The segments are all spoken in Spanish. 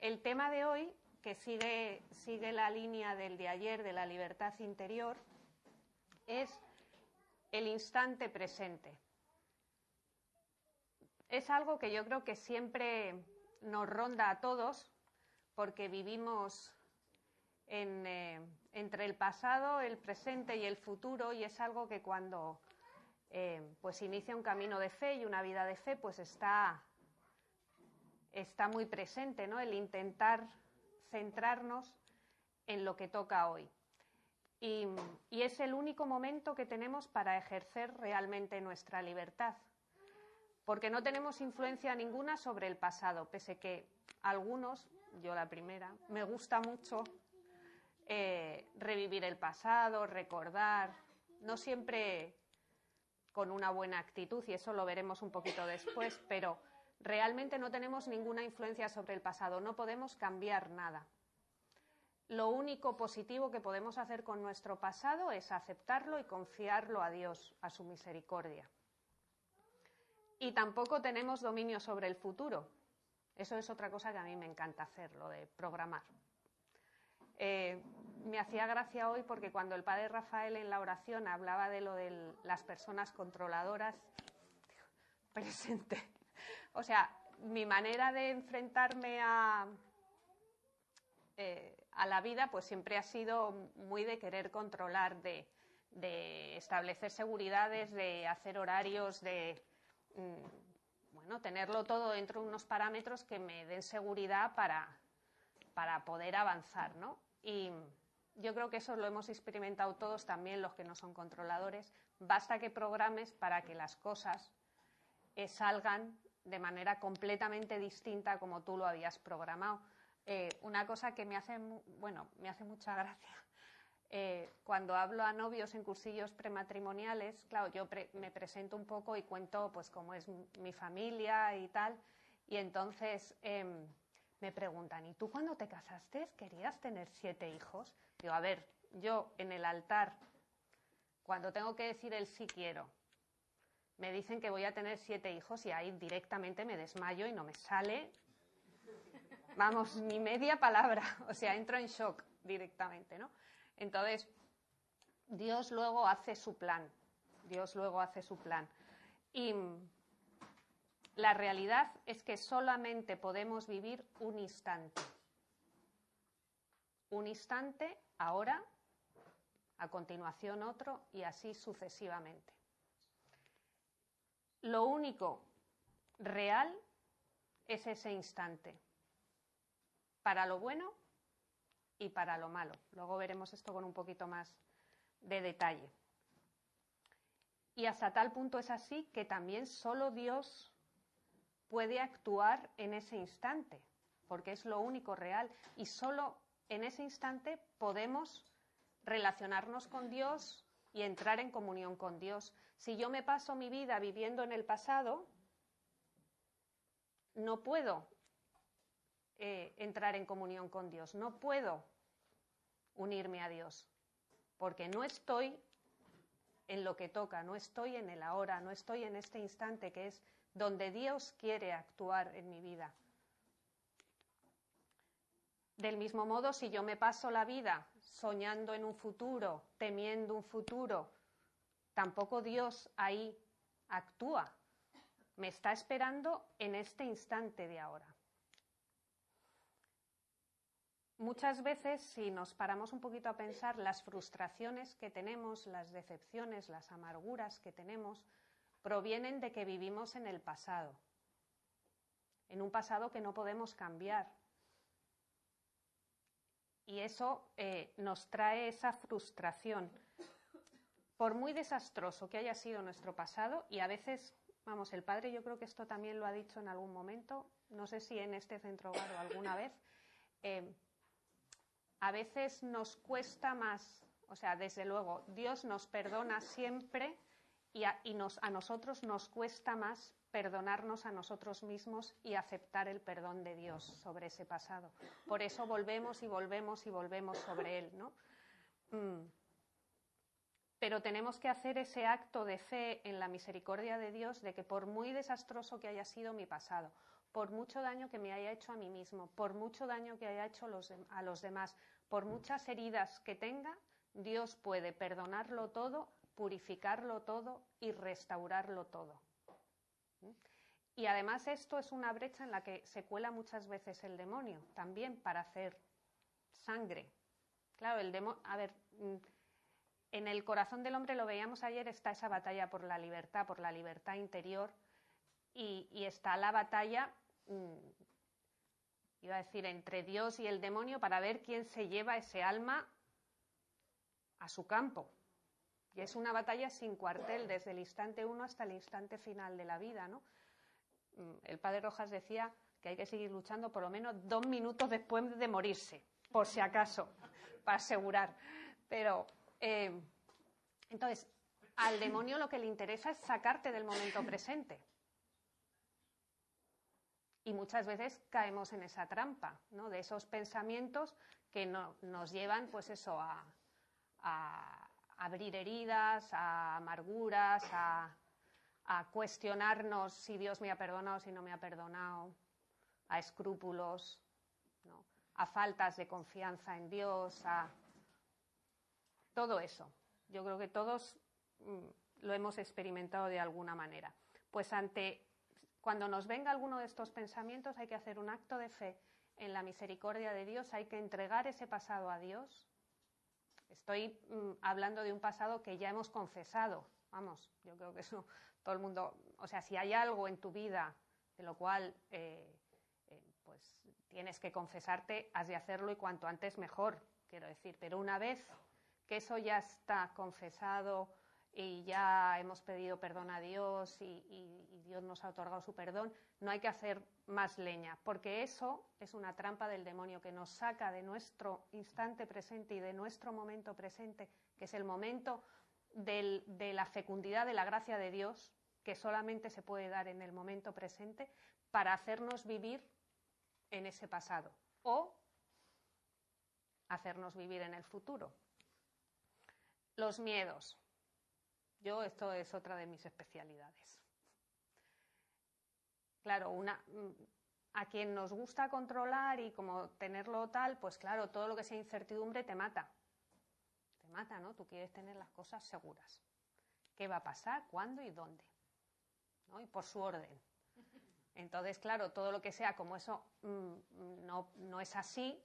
el tema de hoy, que sigue, sigue la línea del de ayer de la libertad interior, es el instante presente. Es algo que yo creo que siempre nos ronda a todos, porque vivimos eh, entre el pasado, el presente y el futuro, y es algo que cuando eh, pues inicia un camino de fe y una vida de fe, pues está, está muy presente, ¿no? El intentar centrarnos en lo que toca hoy. y, es el único momento que tenemos para ejercer realmente nuestra libertad, porque no tenemos influencia ninguna sobre el pasado, pese que algunos, yo la primera, me gusta mucho eh, revivir el pasado, recordar, no siempre con una buena actitud, y eso lo veremos un poquito después, pero realmente no tenemos ninguna influencia sobre el pasado, no podemos cambiar nada. Lo único positivo que podemos hacer con nuestro pasado es aceptarlo y confiarlo a Dios, a su misericordia. Y tampoco tenemos dominio sobre el futuro. Eso es otra cosa que a mí me encanta hacer, lo de programar. Eh, me hacía gracia hoy porque cuando el padre Rafael en la oración hablaba de lo de las personas controladoras, presente. O sea, mi manera de enfrentarme a, eh, a la vida pues siempre ha sido muy de querer controlar, de, establecer seguridades, de hacer horarios, de mm, bueno, tenerlo todo dentro de unos parámetros que me den seguridad para, para poder avanzar, ¿no? Y yo creo que eso lo hemos experimentado todos, también los que no son controladores. Basta que programes para que las cosas eh, salgan de manera completamente distinta como tú lo habías programado. Eh, una cosa que me hace, bueno, me hace mucha gracia. Eh, cuando hablo a novios en cursillos prematrimoniales, claro, yo me presento un poco y cuento pues cómo es mi familia y tal, y entonces em, me preguntan, ¿y tú cuando te casaste querías tener siete hijos? Digo, a ver, yo en el altar, cuando tengo que decir el sí quiero, me dicen que voy a tener siete hijos y ahí directamente me desmayo y no me sale, vamos, ni media palabra, o sea, entro en shock directamente, ¿no? Entonces, Dios luego hace su plan, Dios luego hace su plan. Y la realidad es que solamente podemos vivir un instante. Un instante, ahora, a continuación otro y así sucesivamente. Lo único real es ese instante, para lo bueno y para lo malo. Luego veremos esto con un poquito más de detalle. Y hasta tal punto es así que también solo Dios puede actuar en ese instante, porque es lo único real. Y solo en ese instante podemos relacionarnos con Dios y entrar en comunión con Dios. Si yo me paso mi vida viviendo en el pasado, no puedo eh, entrar en comunión con Dios, no puedo unirme a Dios, porque no estoy en lo que toca, no estoy en el ahora, no estoy en este instante que es donde Dios quiere actuar en mi vida. Del mismo modo, si yo me paso la vida soñando en un futuro, temiendo un futuro, tampoco Dios ahí actúa. Me está esperando en este instante de ahora. Muchas veces, si nos paramos un poquito a pensar, las frustraciones que tenemos, las decepciones, las amarguras que tenemos, provienen de que vivimos en el pasado, en un pasado que no podemos cambiar. Y eso eh, nos trae esa frustración. Por muy desastroso que haya sido nuestro pasado, y a veces, vamos, el padre yo creo que esto también lo ha dicho en algún momento, no sé si en este centro o alguna vez, eh, a veces nos cuesta más, o sea, desde luego, Dios nos perdona siempre y, a, a nosotros nos cuesta más perdonarnos a nosotros mismos y aceptar el perdón de Dios sobre ese pasado. Por eso volvemos y volvemos y volvemos sobre él, ¿no? Mm. Pero tenemos que hacer ese acto de fe en la misericordia de Dios de que por muy desastroso que haya sido mi pasado, por mucho daño que me haya hecho a mí mismo, por mucho daño que haya hecho a los demás, por muchas heridas que tenga, Dios puede perdonarlo todo, purificarlo todo y restaurarlo todo. Y además esto es una brecha en la que se cuela muchas veces el demonio, también para hacer sangre. Claro, el demonio, a ver, mm, en el corazón del hombre lo veíamos ayer, está esa batalla por la libertad, por la libertad interior, y, está la batalla, mm, iba a decir, entre Dios y el demonio para ver quién se lleva ese alma a su campo. Y es una batalla sin cuartel, desde el instante uno hasta el instante final de la vida, ¿no? Mm, el padre Rojas decía que hay que seguir luchando por lo menos dos minutos después de morirse, por si acaso, para asegurar. Pero, eh, entonces, al demonio lo que le interesa es sacarte del momento presente. Y muchas veces caemos en esa trampa, ¿no? De esos pensamientos que nos llevan, pues eso, a, abrir heridas, a amarguras, a, cuestionarnos si Dios me ha perdonado, si no me ha perdonado, a escrúpulos, a faltas de confianza en Dios, a todo eso. Yo creo que todos mm, lo hemos experimentado de alguna manera. Pues ante cuando nos venga alguno de estos pensamientos hay que hacer un acto de fe en la misericordia de Dios, hay que entregar ese pasado a Dios. Estoy mm, hablando de un pasado que ya hemos confesado. Vamos, yo creo que eso todo el mundo, o sea, si hay algo en tu vida de lo cual eh, eh, pues tienes que confesarte, has de hacerlo y cuanto antes mejor, quiero decir. Pero una vez que eso ya está confesado, y ya hemos pedido perdón a Dios y, Dios nos ha otorgado su perdón, no hay que hacer más leña, porque eso es una trampa del demonio que nos saca de nuestro instante presente y de nuestro momento presente, que es el momento de la fecundidad de la gracia de Dios, que solamente se puede dar en el momento presente, para hacernos vivir en ese pasado o hacernos vivir en el futuro. Los miedos. Yo esto es otra de mis especialidades. Claro, una, mm, a quien nos gusta controlar y como tenerlo tal, pues claro, todo lo que sea incertidumbre te mata. Mata, ¿no? Tú quieres tener las cosas seguras. ¿Qué va a pasar? ¿Cuándo y dónde? ¿No? Y por su orden. Entonces, claro, todo lo que sea como eso mm, no, no es así,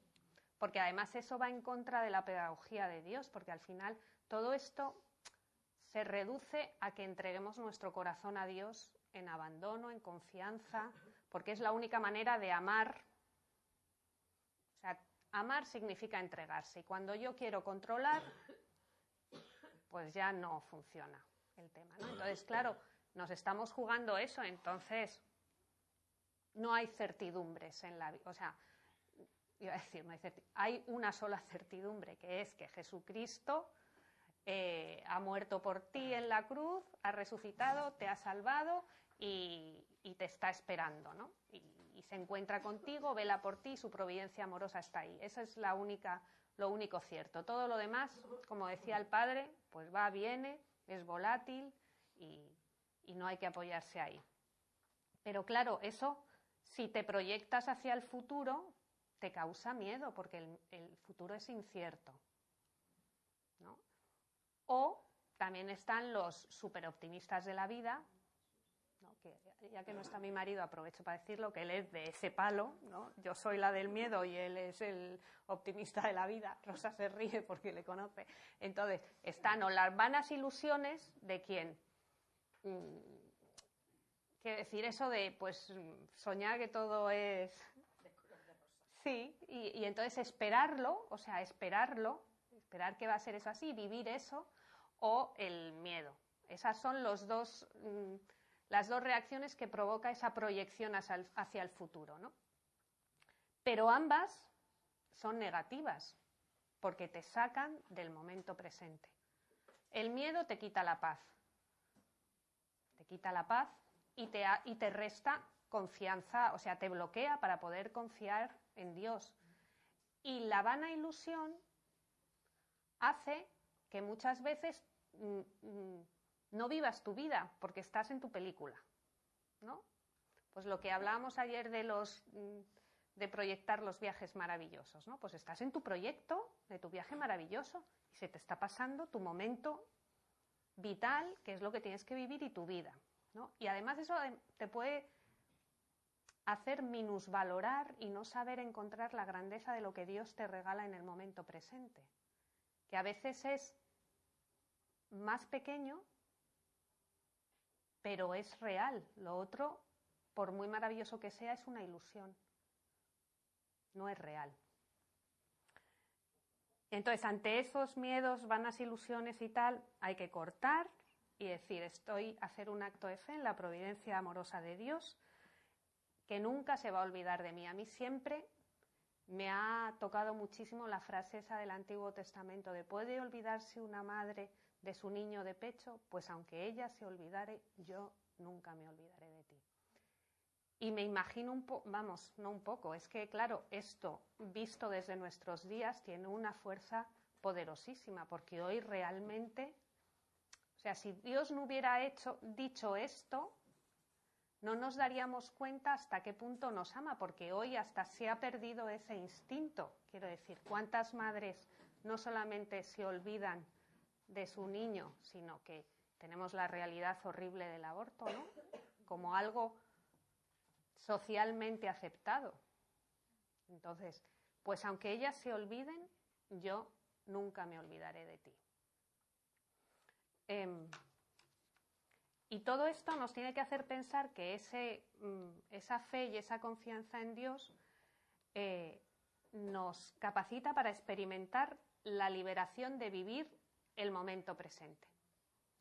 porque además eso va en contra de la pedagogía de Dios, porque al final todo esto se reduce a que entreguemos nuestro corazón a Dios en abandono, en confianza, porque es la única manera de amar. O sea, amar significa entregarse. Y cuando yo quiero controlar, pues ya no funciona el tema. Entonces, claro, nos estamos jugando eso, entonces no hay certidumbres en la vida. O sea, iba a decir, no hay, hay una sola certidumbre, que es que Jesucristo eh, ha muerto por ti en la cruz, ha resucitado, te ha salvado y, te está esperando, ¿no? Y, se encuentra contigo, vela por ti, su providencia amorosa está ahí. Eso es la única, lo único cierto. Todo lo demás, como decía el padre, pues va, viene, es volátil y, no hay que apoyarse ahí. Pero claro, eso, si te proyectas hacia el futuro, te causa miedo porque el, el futuro es incierto. O también están los superoptimistas de la vida, ya que no está mi marido, aprovecho para decirlo, que él es de ese palo, ¿no? yo soy la del miedo y él es el optimista de la vida, Rosa se ríe porque le conoce. Entonces, están o las vanas ilusiones de quién. Mm, quiero decir eso de, pues, soñar que todo es... Sí, y, y entonces esperarlo, o sea, esperarlo, esperar que va a ser eso así, vivir eso, o el miedo. Esas son los dos, mm, las dos reacciones que provoca esa proyección hacia el, futuro. ¿no? Pero ambas son negativas porque te sacan del momento presente. El miedo te quita la paz. Te quita la paz y te, y te resta confianza, o sea, te bloquea para poder confiar en Dios. Y la vana ilusión hace que muchas veces mm, mm, no vivas tu vida porque estás en tu película, ¿no? Pues lo que hablábamos ayer mm, de proyectar los viajes maravillosos, ¿no? Pues estás en tu proyecto de tu viaje maravilloso y se te está pasando tu momento vital, que es lo que tienes que vivir y tu vida, ¿no? Y además eso te puede hacer minusvalorar y no saber encontrar la grandeza de lo que Dios te regala en el momento presente, que a veces es más pequeño, pero es real. Lo otro, por muy maravilloso que sea, es una ilusión no es real. Entonces, ante esos miedos, vanas ilusiones y tal, hay que cortar y decir, estoy a hacer un acto de fe en la providencia amorosa de Dios, que nunca se va a olvidar de mí. A mí siempre me ha tocado muchísimo la frase del Antiguo Testamento de ¿puede olvidarse una madre de su niño de pecho? Pues aunque ella se olvidare, yo nunca me olvidaré de ti. Y me imagino un poco, vamos, no un poco, es que claro, esto visto desde nuestros días tiene una fuerza poderosísima, porque hoy realmente, o sea, si Dios no hubiera hecho, dicho esto, no nos daríamos cuenta hasta qué punto nos ama, porque hoy hasta se ha perdido ese instinto. Quiero decir, ¿cuántas madres no solamente se olvidan de su niño, sino que tenemos la realidad horrible del aborto, ¿no? Como algo socialmente aceptado. Entonces, pues aunque ellas se olviden, yo nunca me olvidaré de ti. Em, y todo esto nos tiene que hacer pensar que ese, mm, esa fe y esa confianza en Dios eh, nos capacita para experimentar la liberación de vivir el momento presente.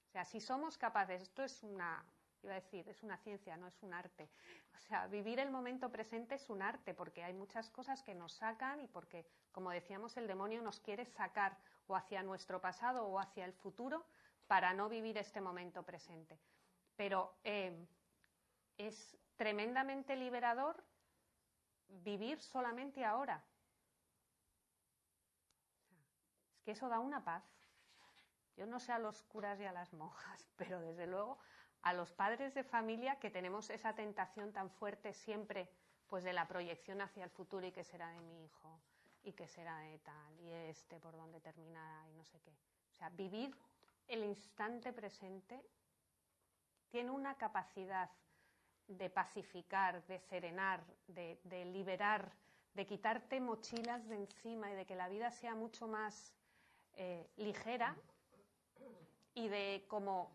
O sea, si somos capaces, esto es una, iba a decir, es una ciencia, no es un arte. O sea, vivir el momento presente es un arte porque hay muchas cosas que nos sacan y porque, como decíamos, el demonio nos quiere sacar o hacia nuestro pasado o hacia el futuro para no vivir este momento presente. Pero eh, es tremendamente liberador vivir solamente ahora. Es que eso da una paz. Yo no sé a los curas y a las monjas, pero desde luego a los padres de familia que tenemos esa tentación tan fuerte siempre pues de la proyección hacia el futuro y qué será de mi hijo y qué será de tal y este por dónde terminará y no sé qué. O sea, vivir el instante presente tiene una capacidad de pacificar, de serenar, de, liberar, de quitarte mochilas de encima y de que la vida sea mucho más eh, ligera y de como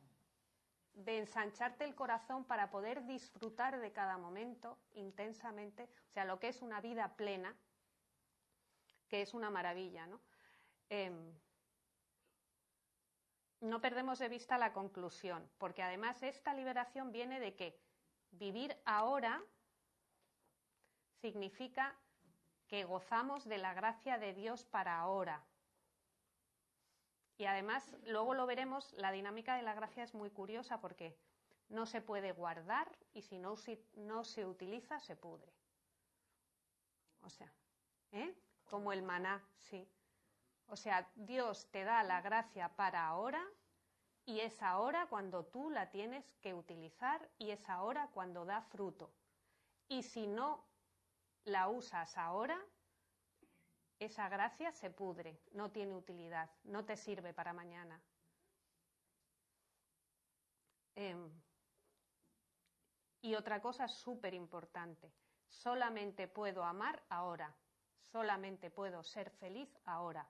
de ensancharte el corazón para poder disfrutar de cada momento intensamente, o sea, lo que es una vida plena, que es una maravilla, ¿no? Em, no perdemos de vista la conclusión, porque además esta liberación viene de que vivir ahora significa que gozamos de la gracia de Dios para ahora, y además, luego lo veremos, la dinámica de la gracia es muy curiosa porque no se puede guardar y si no, no se utiliza, se pudre. O sea, ¿eh? Como el maná, sí. O sea, Dios te da la gracia para ahora y es ahora cuando tú la tienes que utilizar y es ahora cuando da fruto. Y si no la usas ahora, esa gracia se pudre, no tiene utilidad, no te sirve para mañana. Em, y otra cosa súper importante, solamente puedo amar ahora, solamente puedo ser feliz ahora.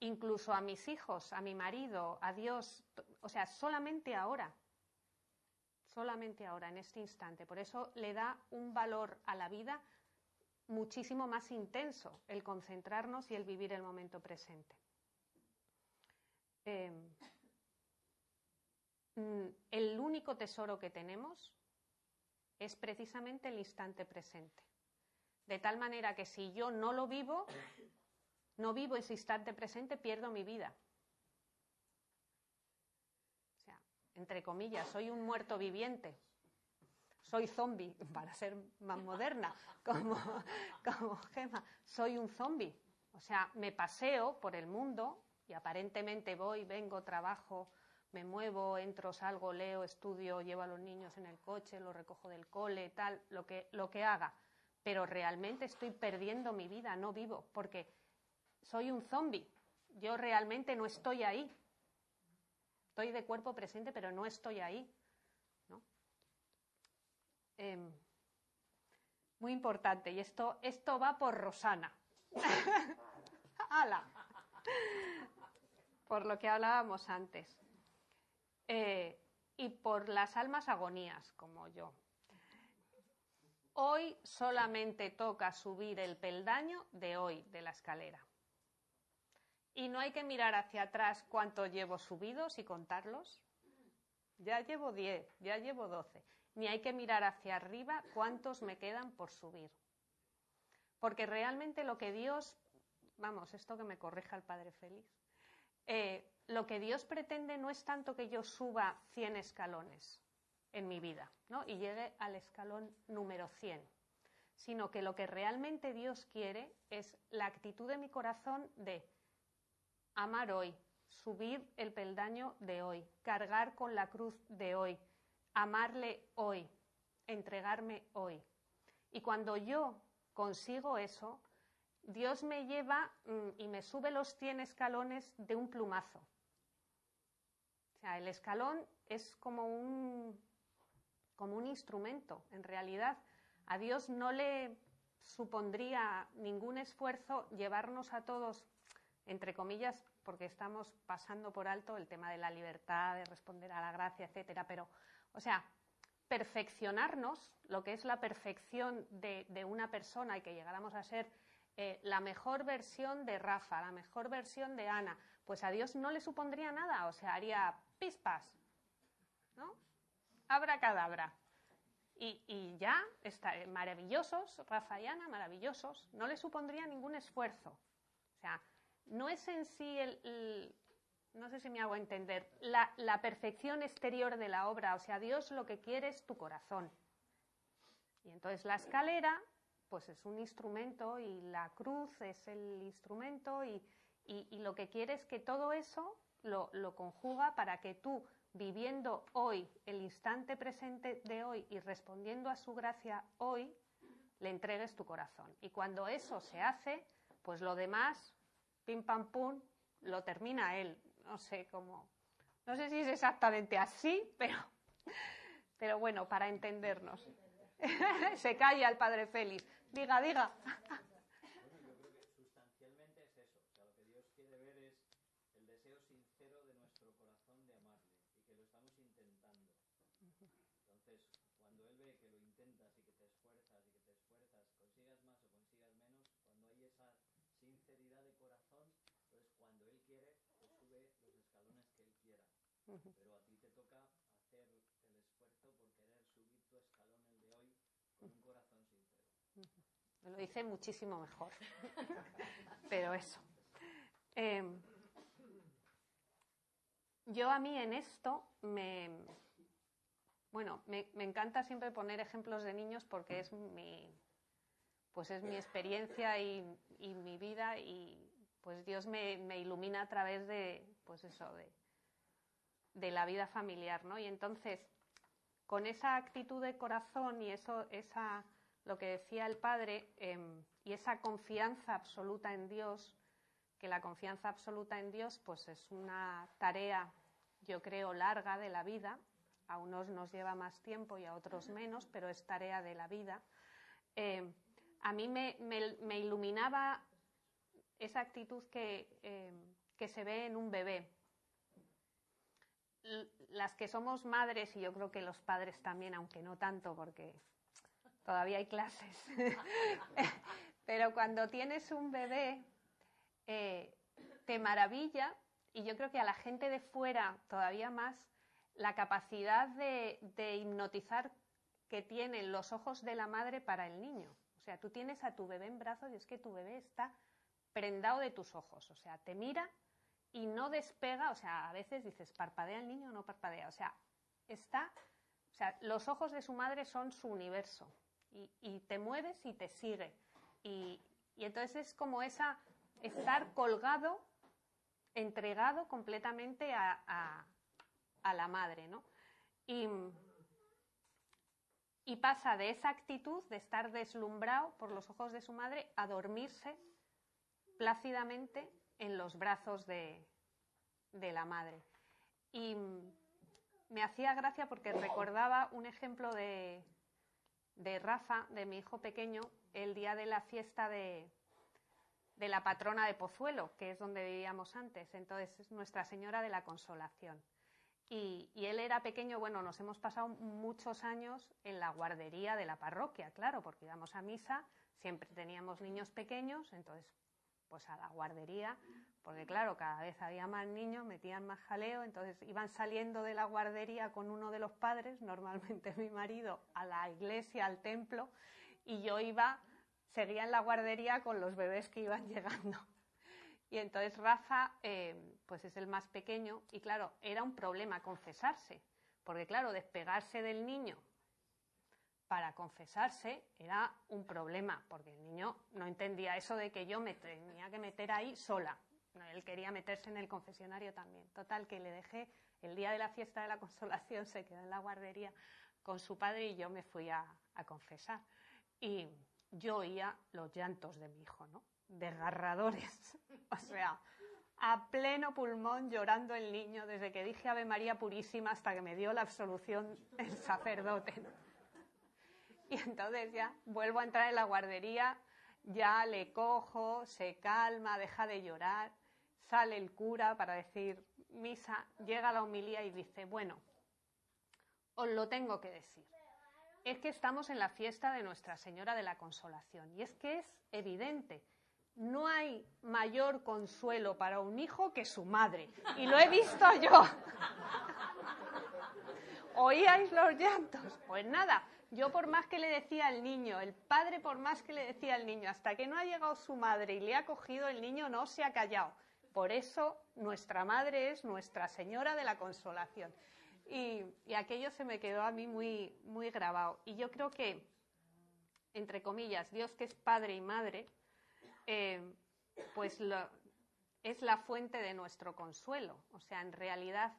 Incluso a mis hijos, a mi marido, a Dios, o sea, solamente ahora solamente ahora, en este instante. Por eso le da un valor a la vida muchísimo más intenso el concentrarnos y el vivir el momento presente. Eh, mm, el único tesoro que tenemos es precisamente el instante presente. De tal manera que si yo no lo vivo, no vivo ese instante presente, pierdo mi vida. Entre comillas, soy un muerto viviente, soy zombie, para ser más moderna, como, como Gema, soy un zombie. O sea, me paseo por el mundo y aparentemente voy, vengo, trabajo, me muevo, entro, salgo, leo, estudio, llevo a los niños en el coche, los recojo del cole, tal, lo que, lo que haga. Pero realmente estoy perdiendo mi vida, no vivo, porque soy un zombie. Yo realmente no estoy ahí. Estoy de cuerpo presente, pero no estoy ahí. Em, muy importante, y esto, esto va por Rosana. ¡Hala! Por lo que hablábamos antes. Eh, y por las almas agonías, como yo. Hoy solamente toca subir el peldaño de hoy de la escalera. Y no hay que mirar hacia atrás cuánto llevo subidos y contarlos. Ya llevo 10, ya llevo 12. Ni hay que mirar hacia arriba cuántos me quedan por subir. Porque realmente lo que Dios, vamos, esto que me corrija el Padre Félix, eh, lo que Dios pretende no es tanto que yo suba 100 escalones en mi vida ¿no? y llegue al escalón número 100, sino que lo que realmente Dios quiere es la actitud de mi corazón de amar hoy, subir el peldaño de hoy, cargar con la cruz de hoy, amarle hoy, entregarme hoy. Y cuando yo consigo eso, Dios me lleva mm, y me sube los 100 escalones de un plumazo. O sea, el escalón es como un, como un instrumento. En realidad, a Dios no le supondría ningún esfuerzo llevarnos a todos, entre comillas, porque estamos pasando por alto el tema de la libertad, de responder a la gracia, etcétera. Pero, o sea, perfeccionarnos, lo que es la perfección de, de una persona y que llegáramos a ser eh, la mejor versión de Rafa, la mejor versión de Ana, pues a Dios no le supondría nada, o sea, haría pispas, ¿no? Abracadabra. Y, y ya, está, eh, maravillosos, Rafa y Ana, maravillosos, no le supondría ningún esfuerzo. O sea, no es en sí el, no sé si me hago entender, la, perfección exterior de la obra, o sea, Dios lo que quiere es tu corazón. Y entonces la escalera pues es un instrumento y la cruz es el instrumento y, lo que quiere es que todo eso lo, conjuga para que tú, viviendo hoy, el instante presente de hoy y respondiendo a su gracia hoy, le entregues tu corazón. Y cuando eso se hace, pues lo demás, pim pam pum, lo termina él. No sé cómo, no sé si es exactamente así, pero, pero bueno, para entendernos. se calla el padre Félix. Diga, diga. Bueno, yo creo que sustancialmente es eso. O sea, lo que Dios quiere ver es el deseo sincero de nuestro corazón de amarle y que lo estamos intentando. Entonces, cuando Él ve que lo intentas y que te esfuerzas y que te esfuerzas, consigas más o consigas menos, cuando hay esa sinceridad de corazón, pues cuando Él quiere, te sube los escalones que Él Pero a ti te toca hacer el esfuerzo por querer subir tu escalón el de hoy con un corazón sincero. Me lo dice muchísimo mejor. Pero eso. Eh, yo a mí en esto me. Bueno, me, me, encanta siempre poner ejemplos de niños porque es mi. Pues es mi experiencia y, y mi vida y pues Dios me, me, ilumina a través de, pues eso, de, de la vida familiar, ¿no? Y entonces, con esa actitud de corazón y eso, esa lo que decía el padre em, y esa confianza absoluta en Dios, que la confianza absoluta en Dios pues es una tarea, yo creo, larga de la vida, a unos nos lleva más tiempo y a otros menos, pero es tarea de la vida. Em, a mí me, iluminaba esa actitud que, em, que se ve en un bebé. Las que somos madres, y yo creo que los padres también, aunque no tanto, porque todavía hay clases. Pero cuando tienes un bebé, eh, te maravilla, y yo creo que a la gente de fuera todavía más, la capacidad de, de hipnotizar que tienen los ojos de la madre para el niño. O sea, tú tienes a tu bebé en brazos y es que tu bebé está prendado de tus ojos. O sea, te mira y no despega. O sea, a veces dices, ¿parpadea el niño o no parpadea? O sea, está. O sea, los ojos de su madre son su universo y, te mueves y te sigue. Y, entonces es como esa, estar colgado, entregado completamente a, a la madre, ¿no? Y, y pasa de esa actitud de estar deslumbrado por los ojos de su madre a dormirse plácidamente en los brazos de, de la madre. Y me hacía gracia porque recordaba un ejemplo de, de Rafa, de mi hijo pequeño, el día de la fiesta de, de la patrona de Pozuelo, que es donde vivíamos antes. Entonces, es Nuestra Señora de la Consolación. Y, y, él era pequeño, bueno, nos hemos pasado muchos años en la guardería de la parroquia, claro, porque íbamos a misa, siempre teníamos niños pequeños, entonces, pues a la guardería, porque claro, cada vez había más niños, metían más jaleo, entonces iban saliendo de la guardería con uno de los padres, normalmente mi marido, a la iglesia, al templo, y yo iba, seguía en la guardería con los bebés que iban llegando. Y entonces Rafa, eh, pues es el más pequeño, y claro, era un problema confesarse, porque claro, despegarse del niño para confesarse era un problema, porque el niño no entendía eso de que yo me tenía que meter ahí sola él quería meterse en el confesionario también. Total, que le dejé el día de la fiesta de la consolación, se quedó en la guardería con su padre y yo me fui a, confesar. Y yo oía los llantos de mi hijo, ¿no? Desgarradores. o sea, a pleno pulmón llorando el niño desde que dije Ave María Purísima hasta que me dio la absolución el sacerdote. Y entonces ya vuelvo a entrar en la guardería, ya le cojo, se calma, deja de llorar sale el cura para decir misa, llega la homilía y dice, bueno, os lo tengo que decir. Es que estamos en la fiesta de Nuestra Señora de la Consolación y es que es evidente, no hay mayor consuelo para un hijo que su madre. Y lo he visto yo. ¿Oíais los llantos? Pues nada, yo por más que le decía al niño, el padre por más que le decía al niño, hasta que no ha llegado su madre y le ha cogido, el niño no se ha callado. Por eso nuestra madre es Nuestra Señora de la Consolación. Y, aquello se me quedó a mí muy, muy grabado. Y yo creo que, entre comillas, Dios que es padre y madre, eh, pues es la fuente de nuestro consuelo. O sea, en realidad,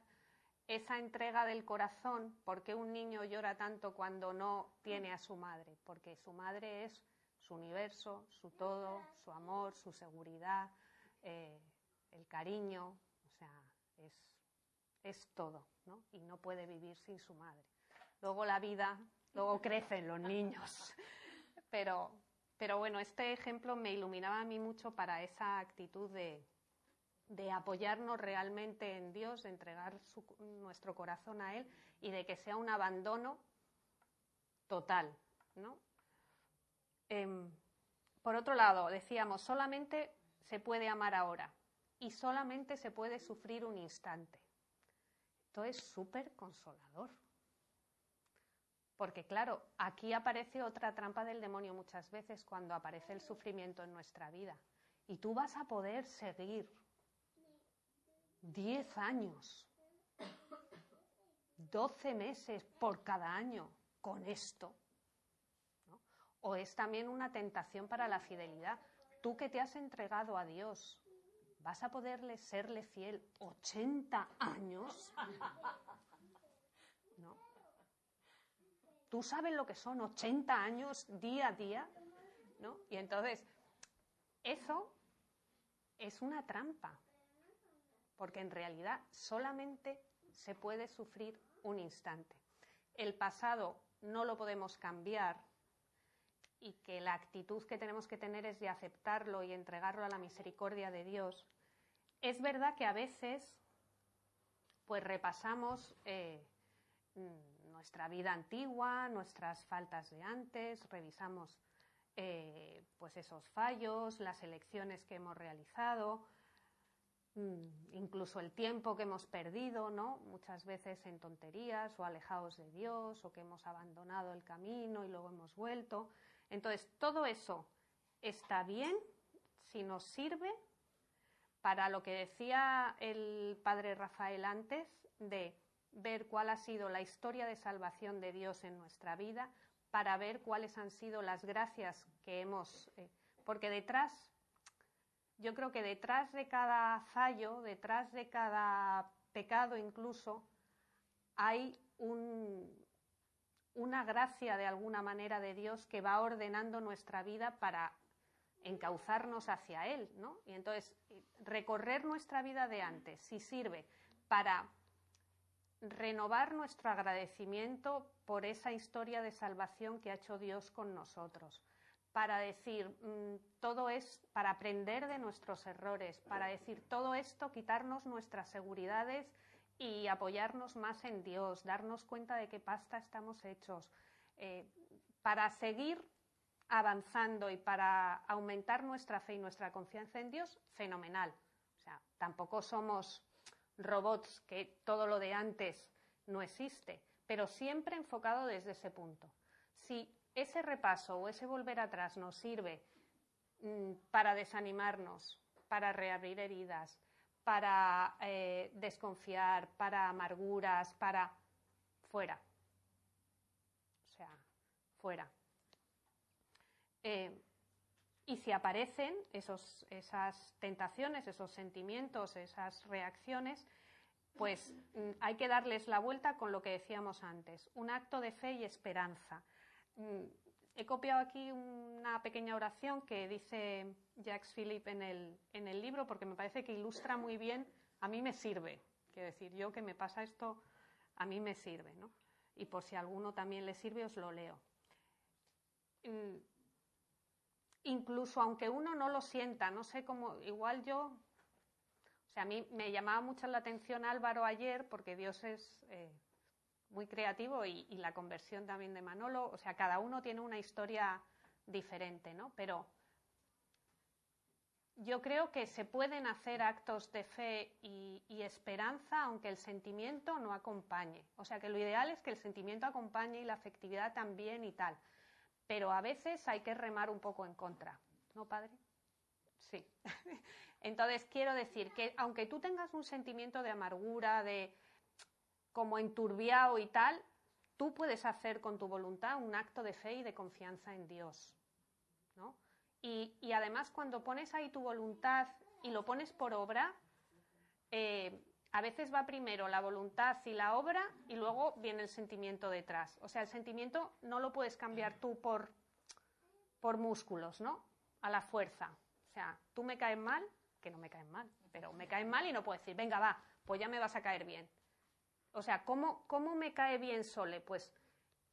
esa entrega del corazón, ¿por qué un niño llora tanto cuando no tiene a su madre? Porque su madre es su universo, su todo, su amor, su seguridad. Eh, el cariño, o sea, es, es todo, ¿no? Y no puede vivir sin su madre. Luego la vida, luego crecen los niños. Pero, pero bueno, este ejemplo me iluminaba a mí mucho para esa actitud de, de apoyarnos realmente en Dios, de entregar nuestro corazón a Él y de que sea un abandono total, ¿no? Em, por otro lado, decíamos, solamente se puede amar ahora y solamente se puede sufrir un instante. Esto es súper consolador. Porque claro, aquí aparece otra trampa del demonio muchas veces cuando aparece el sufrimiento en nuestra vida. Y tú vas a poder seguir diez años, doce meses por cada año con esto. O es también una tentación para la fidelidad. Tú que te has entregado a Dios, ¿Vas a poderle serle fiel 80 años? ¿No? ¿Tú sabes lo que son 80 años día a día? ¿No? Y entonces, eso es una trampa, porque en realidad solamente se puede sufrir un instante. El pasado no lo podemos cambiar y que la actitud que tenemos que tener es de aceptarlo y entregarlo a la misericordia de Dios es verdad que a veces pues repasamos eh, nuestra vida antigua, nuestras faltas de antes, revisamos eh, pues esos fallos, las elecciones que hemos realizado, mm, incluso el tiempo que hemos perdido, ¿no? Muchas veces en tonterías o alejados de Dios o que hemos abandonado el camino y luego hemos vuelto. Entonces, todo eso está bien si nos sirve para lo que decía el padre Rafael antes, de ver cuál ha sido la historia de salvación de Dios en nuestra vida, para ver cuáles han sido las gracias que hemos. Eh, porque detrás, yo creo que detrás de cada fallo, detrás de cada pecado incluso, hay una gracia de alguna manera de Dios que va ordenando nuestra vida para encauzarnos hacia Él, ¿no? Y entonces, recorrer nuestra vida de antes, si sirve para renovar nuestro agradecimiento por esa historia de salvación que ha hecho Dios con nosotros, para decir, mm, todo es para aprender de nuestros errores, para decir, todo esto, quitarnos nuestras seguridades y apoyarnos más en Dios, darnos cuenta de qué pasta estamos hechos, eh, para seguir avanzando y para aumentar nuestra fe y nuestra confianza en Dios, fenomenal. O sea, tampoco somos robots que todo lo de antes no existe, pero siempre enfocado desde ese punto. Si ese repaso o ese volver atrás nos sirve mm, para desanimarnos, para reabrir heridas, para eh, desconfiar, para amarguras, para fuera. O sea, fuera. Eh, y si aparecen esos, esas tentaciones, esos sentimientos, esas reacciones, pues mm, hay que darles la vuelta con lo que decíamos antes, un acto de fe y esperanza. Mm, he copiado aquí una pequeña oración que dice Jacques Philippe en el, en el libro porque me parece que ilustra muy bien, a mí me sirve, quiero decir, yo que me pasa esto, a mí me sirve, ¿no? Y por si a alguno también le sirve, os lo leo. Mm, incluso aunque uno no lo sienta, no sé cómo, igual yo, o sea, a mí me llamaba mucho la atención Álvaro ayer porque Dios es... Eh, muy creativo y, la conversión también de Manolo. O sea, cada uno tiene una historia diferente, ¿no? Pero yo creo que se pueden hacer actos de fe y, esperanza aunque el sentimiento no acompañe. O sea, que lo ideal es que el sentimiento acompañe y la afectividad también y tal. Pero a veces hay que remar un poco en contra, ¿no, padre? Sí. Entonces quiero decir que aunque tú tengas un sentimiento de amargura, de, como enturbiado y tal, tú puedes hacer con tu voluntad un acto de fe y de confianza en Dios. ¿no? Y, además cuando pones ahí tu voluntad y lo pones por obra, eh, a veces va primero la voluntad y la obra y luego viene el sentimiento detrás. O sea, el sentimiento no lo puedes cambiar tú por, por músculos, ¿no? A la fuerza. O sea, tú me caes mal, que no me caes mal, pero me caes mal y no puedo decir, venga, va, pues ya me vas a caer bien. O sea, ¿cómo, ¿cómo me cae bien Sole? Pues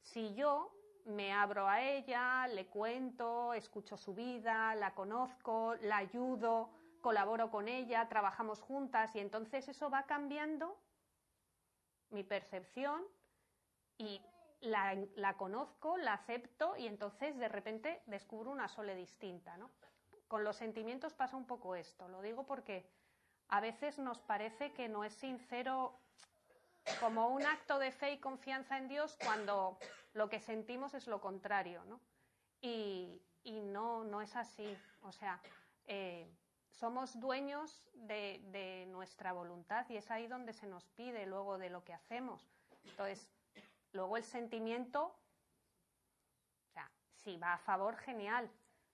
si yo me abro a ella, le cuento, escucho su vida, la conozco, la ayudo, colaboro con ella, trabajamos juntas y entonces eso va cambiando mi percepción y la, la, conozco, la acepto y entonces de repente descubro una Sole distinta, ¿no? Con los sentimientos pasa un poco esto, lo digo porque a veces nos parece que no es sincero como un acto de fe y confianza en Dios cuando lo que sentimos es lo contrario, ¿no? Y, no, no es así. O sea, eh, somos dueños de, nuestra voluntad y es ahí donde se nos pide luego de lo que hacemos. Entonces, luego el sentimiento, o sea, si va a favor, genial,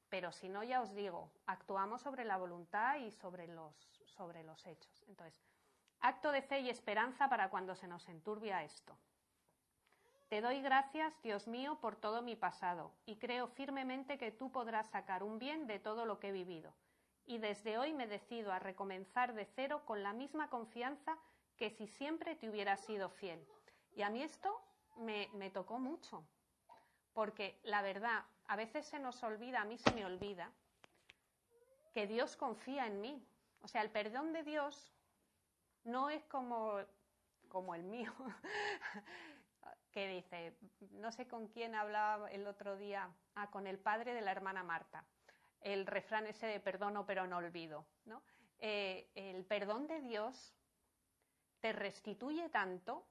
pero si no, ya os digo, actuamos sobre la voluntad y sobre los, sobre los hechos. Entonces, Acto de fe y esperanza para cuando se nos enturbia esto. Te doy gracias, Dios mío, por todo mi pasado, y creo firmemente que tú podrás sacar un bien de todo lo que he vivido. Y desde hoy me decido a recomenzar de cero con la misma confianza que si siempre te hubiera sido fiel. Y a mí esto me, me tocó mucho, porque la verdad, a veces se nos olvida, a mí se me olvida, que Dios confía en mí. O sea, el perdón de Dios no es como, como el mío, que dice, no sé con quién hablaba el otro día, ah, con el padre de la hermana Marta, el refrán ese de perdono pero no olvido, ¿no? Eh, el perdón de Dios te restituye tanto,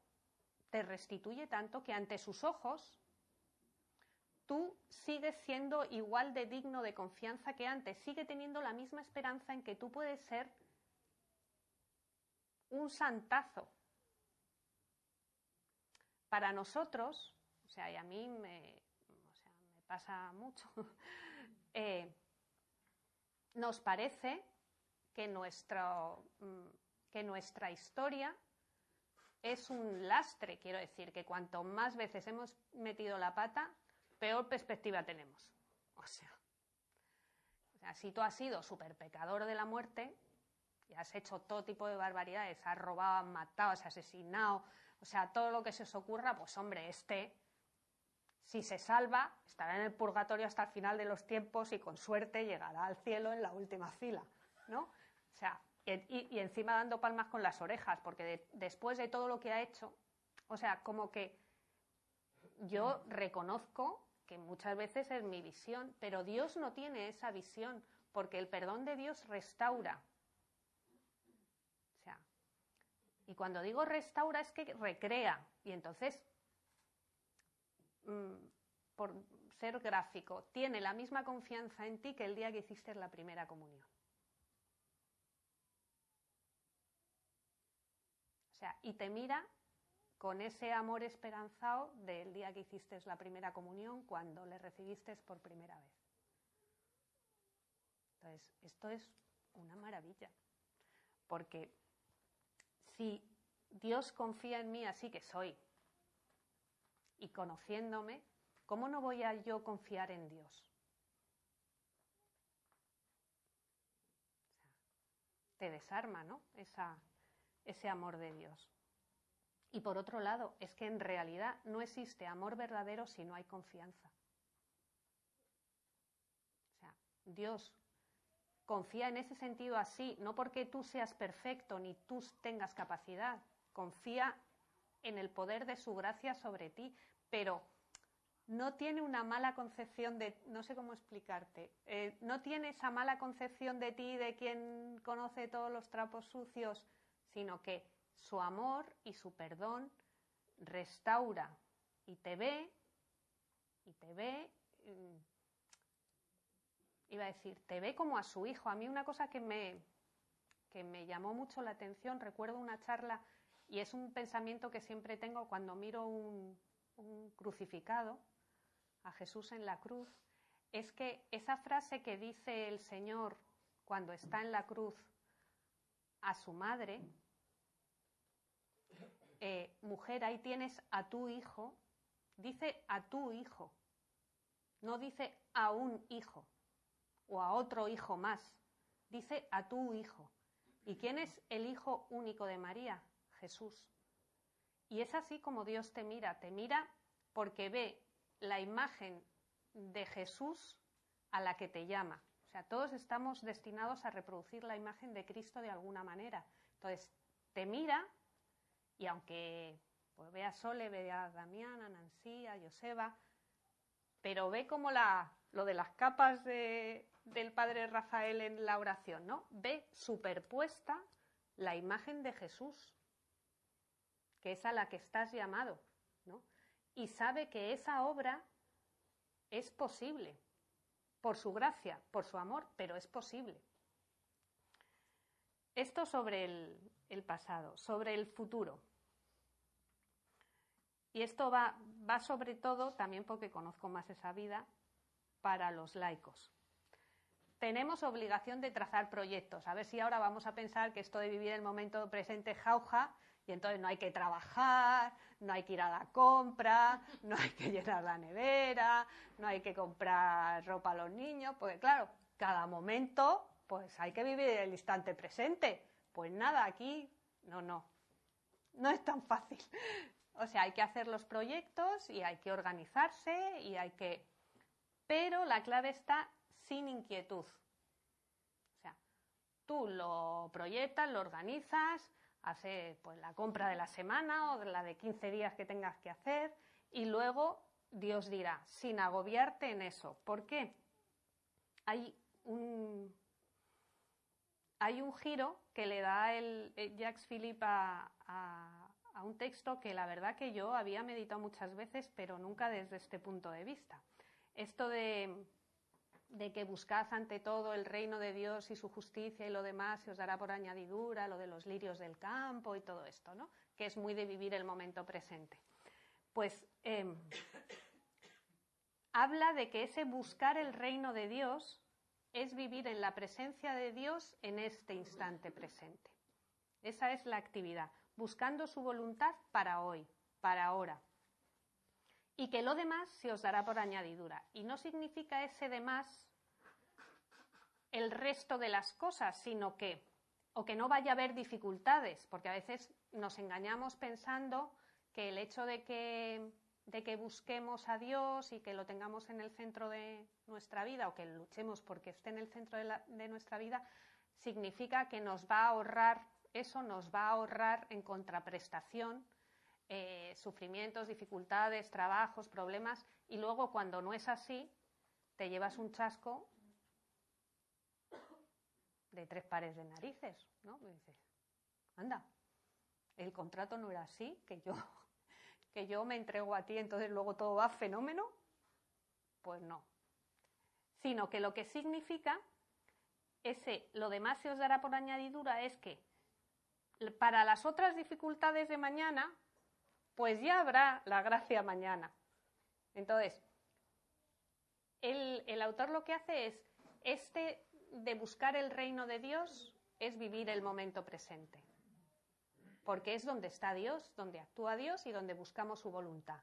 te restituye tanto que ante sus ojos tú sigues siendo igual de digno de confianza que antes, sigue teniendo la misma esperanza en que tú puedes ser un santazo. Para nosotros, o sea, y a mí me, pasa mucho, eh, nos parece que, mm, que nuestra historia es un lastre, quiero decir, que cuanto más veces hemos metido la pata, peor perspectiva tenemos. O sea, si tú has sido súper pecador de la muerte y has hecho todo tipo de barbaridades, has robado, has matado, has asesinado, o sea, todo lo que se os ocurra, pues hombre, este, si se salva, estará en el purgatorio hasta el final de los tiempos y con suerte llegará al cielo en la última fila, ¿no? O sea, y, encima dando palmas con las orejas, porque después de todo lo que ha hecho, o sea, como que yo reconozco que muchas veces es mi visión, pero Dios no tiene esa visión, porque el perdón de Dios restaura. O sea, y cuando digo restaura es que recrea, y entonces, mm, por ser gráfico, tiene la misma confianza en ti que el día que hiciste la primera comunión. O sea, y te mira con ese amor esperanzado del día que hiciste la primera comunión, cuando le recibiste por primera vez. Entonces, esto es una maravilla, porque si Dios confía en mí así que soy, y conociéndome, ¿cómo no voy a yo confiar en Dios? te desarma, ¿no? ese amor de Dios. Y por otro lado, es que en realidad no existe amor verdadero si no hay confianza. O sea, Dios confía en ese sentido así, no porque tú seas perfecto ni tú tengas capacidad, confía en el poder de su gracia sobre ti, pero no tiene una mala concepción de, no sé cómo explicarte, eh, no tiene esa mala concepción de ti, de quien conoce todos los trapos sucios, sino que su amor y su perdón restaura y te ve, y te ve, mm, iba a decir, te ve como a su hijo. A mí una cosa que me, que me llamó mucho la atención, recuerdo una charla, y es un pensamiento que siempre tengo cuando miro un, crucificado, a Jesús en la cruz, es que esa frase que dice el Señor cuando está en la cruz a su madre, eh, mujer, ahí tienes a tu hijo, dice a tu hijo, no dice a un hijo o a otro hijo más, dice a tu hijo. ¿Y quién es el hijo único de María? Jesús. Y es así como Dios te mira, te mira porque ve la imagen de Jesús a la que te llama. O sea, todos estamos destinados a reproducir la imagen de Cristo de alguna manera. Entonces, te mira y aunque pues, ve a Sole, ve a Damián, a Nancy, a Joseba, pero ve como la, lo de las capas del padre Rafael en la oración, ¿no? Ve superpuesta la imagen de Jesús, que es a la que estás llamado, ¿no? Y sabe que esa obra es posible, por su gracia, por su amor, pero es posible. Esto sobre el pasado, sobre el futuro. Y esto va, va sobre todo, también porque conozco más esa vida, para los laicos. Tenemos obligación de trazar proyectos. A ver si ahora vamos a pensar que esto de vivir el momento presente jauja y entonces no hay que trabajar, no hay que ir a la compra, no hay que llenar la nevera, no hay que comprar ropa a los niños, porque claro, cada momento pues hay que vivir el instante presente. Pues nada, aquí no, no, no es tan fácil. O sea, hay que hacer los proyectos y hay que organizarse y hay que... Pero la clave está sin inquietud. O sea, tú lo proyectas, lo organizas, haces pues, la compra de la semana o la de 15 días que tengas que hacer y luego Dios dirá, sin agobiarte en eso. ¿Por qué? Hay un, hay un giro que le da el, Jacques Philippe a un texto que la verdad que yo había meditado muchas veces, pero nunca desde este punto de vista. Esto de, que buscad ante todo el reino de Dios y su justicia y lo demás se os dará por añadidura, lo de los lirios del campo y todo esto, ¿no? Que es muy de vivir el momento presente. Pues em, habla de que ese buscar el reino de Dios es vivir en la presencia de Dios en este instante presente. Esa es la actividad buscando su voluntad para hoy, para ahora. Y que lo demás se os dará por añadidura. Y no significa ese demás el resto de las cosas, sino que, o que no vaya a haber dificultades, porque a veces nos engañamos pensando que el hecho de que, de que busquemos a Dios y que lo tengamos en el centro de nuestra vida o que luchemos porque esté en el centro de, nuestra vida, significa que nos va a ahorrar, eso nos va a ahorrar en contraprestación eh, sufrimientos, dificultades, trabajos, problemas, y luego cuando no es así, te llevas un chasco de tres pares de narices, ¿no? dices, anda, el contrato no era así, que yo, que yo me entrego a ti, entonces luego todo va fenómeno. Pues no. Sino que lo que significa ese lo demás se os dará por añadidura es que para las otras dificultades de mañana, pues ya habrá la gracia mañana. Entonces, el, el autor lo que hace es este de buscar el reino de Dios es vivir el momento presente, porque es donde está Dios, donde actúa Dios y donde buscamos su voluntad.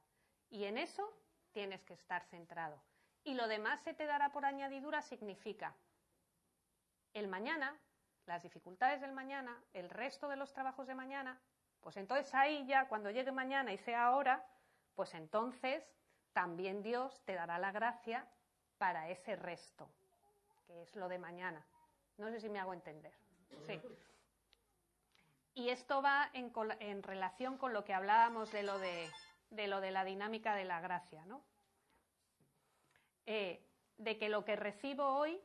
Y en eso tienes que estar centrado. Y lo demás se te dará por añadidura significa el mañana, las dificultades del mañana, el resto de los trabajos de mañana, pues entonces ahí ya, cuando llegue mañana y sea ahora, pues entonces también Dios te dará la gracia para ese resto que es lo de mañana. No sé si me hago entender. Sí. Y esto va en, relación con lo que hablábamos de lo de, la dinámica de la gracia, ¿no? Eh, de que lo que recibo hoy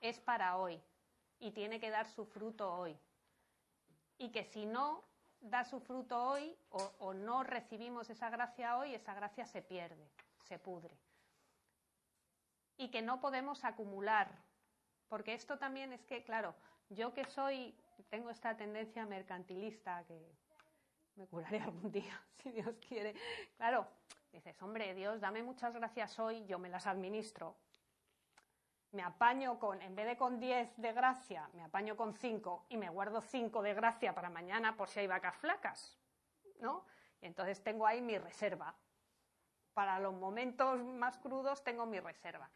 es para hoy y tiene que dar su fruto hoy. Y que si no da su fruto hoy o no recibimos esa gracia hoy, esa gracia se pierde, se pudre y que no podemos acumular. Porque esto también es que, claro, yo que soy, tengo esta tendencia mercantilista que me curaré algún día, si Dios quiere. Claro, dices, hombre, Dios, dame muchas gracias hoy, yo me las administro. Me apaño con, en vez de con 10 de gracia, me apaño con 5 y me guardo 5 de gracia para mañana por si hay vacas flacas, ¿no? Y entonces tengo ahí mi reserva. Para los momentos más crudos tengo mi reserva.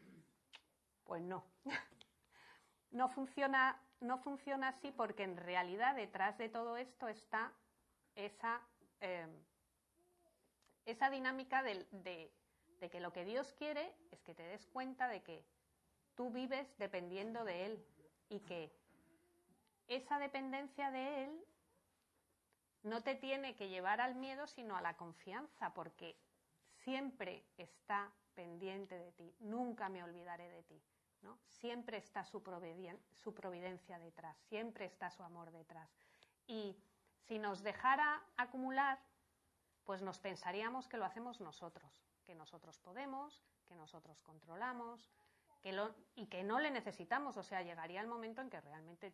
Pues no. no funciona, no funciona así porque en realidad detrás de todo esto está esa, em, esa dinámica de, de que lo que Dios quiere es que te des cuenta de que tú vives dependiendo de Él y que esa dependencia de Él no te tiene que llevar al miedo, sino a la confianza, porque siempre está pendiente de ti, nunca me olvidaré de ti. Siempre está su, su providencia detrás, siempre está su amor detrás. Y si nos dejara acumular, pues nos pensaríamos que lo hacemos nosotros, que nosotros podemos, que nosotros controlamos, y que no le necesitamos. O sea, llegaría el momento en que realmente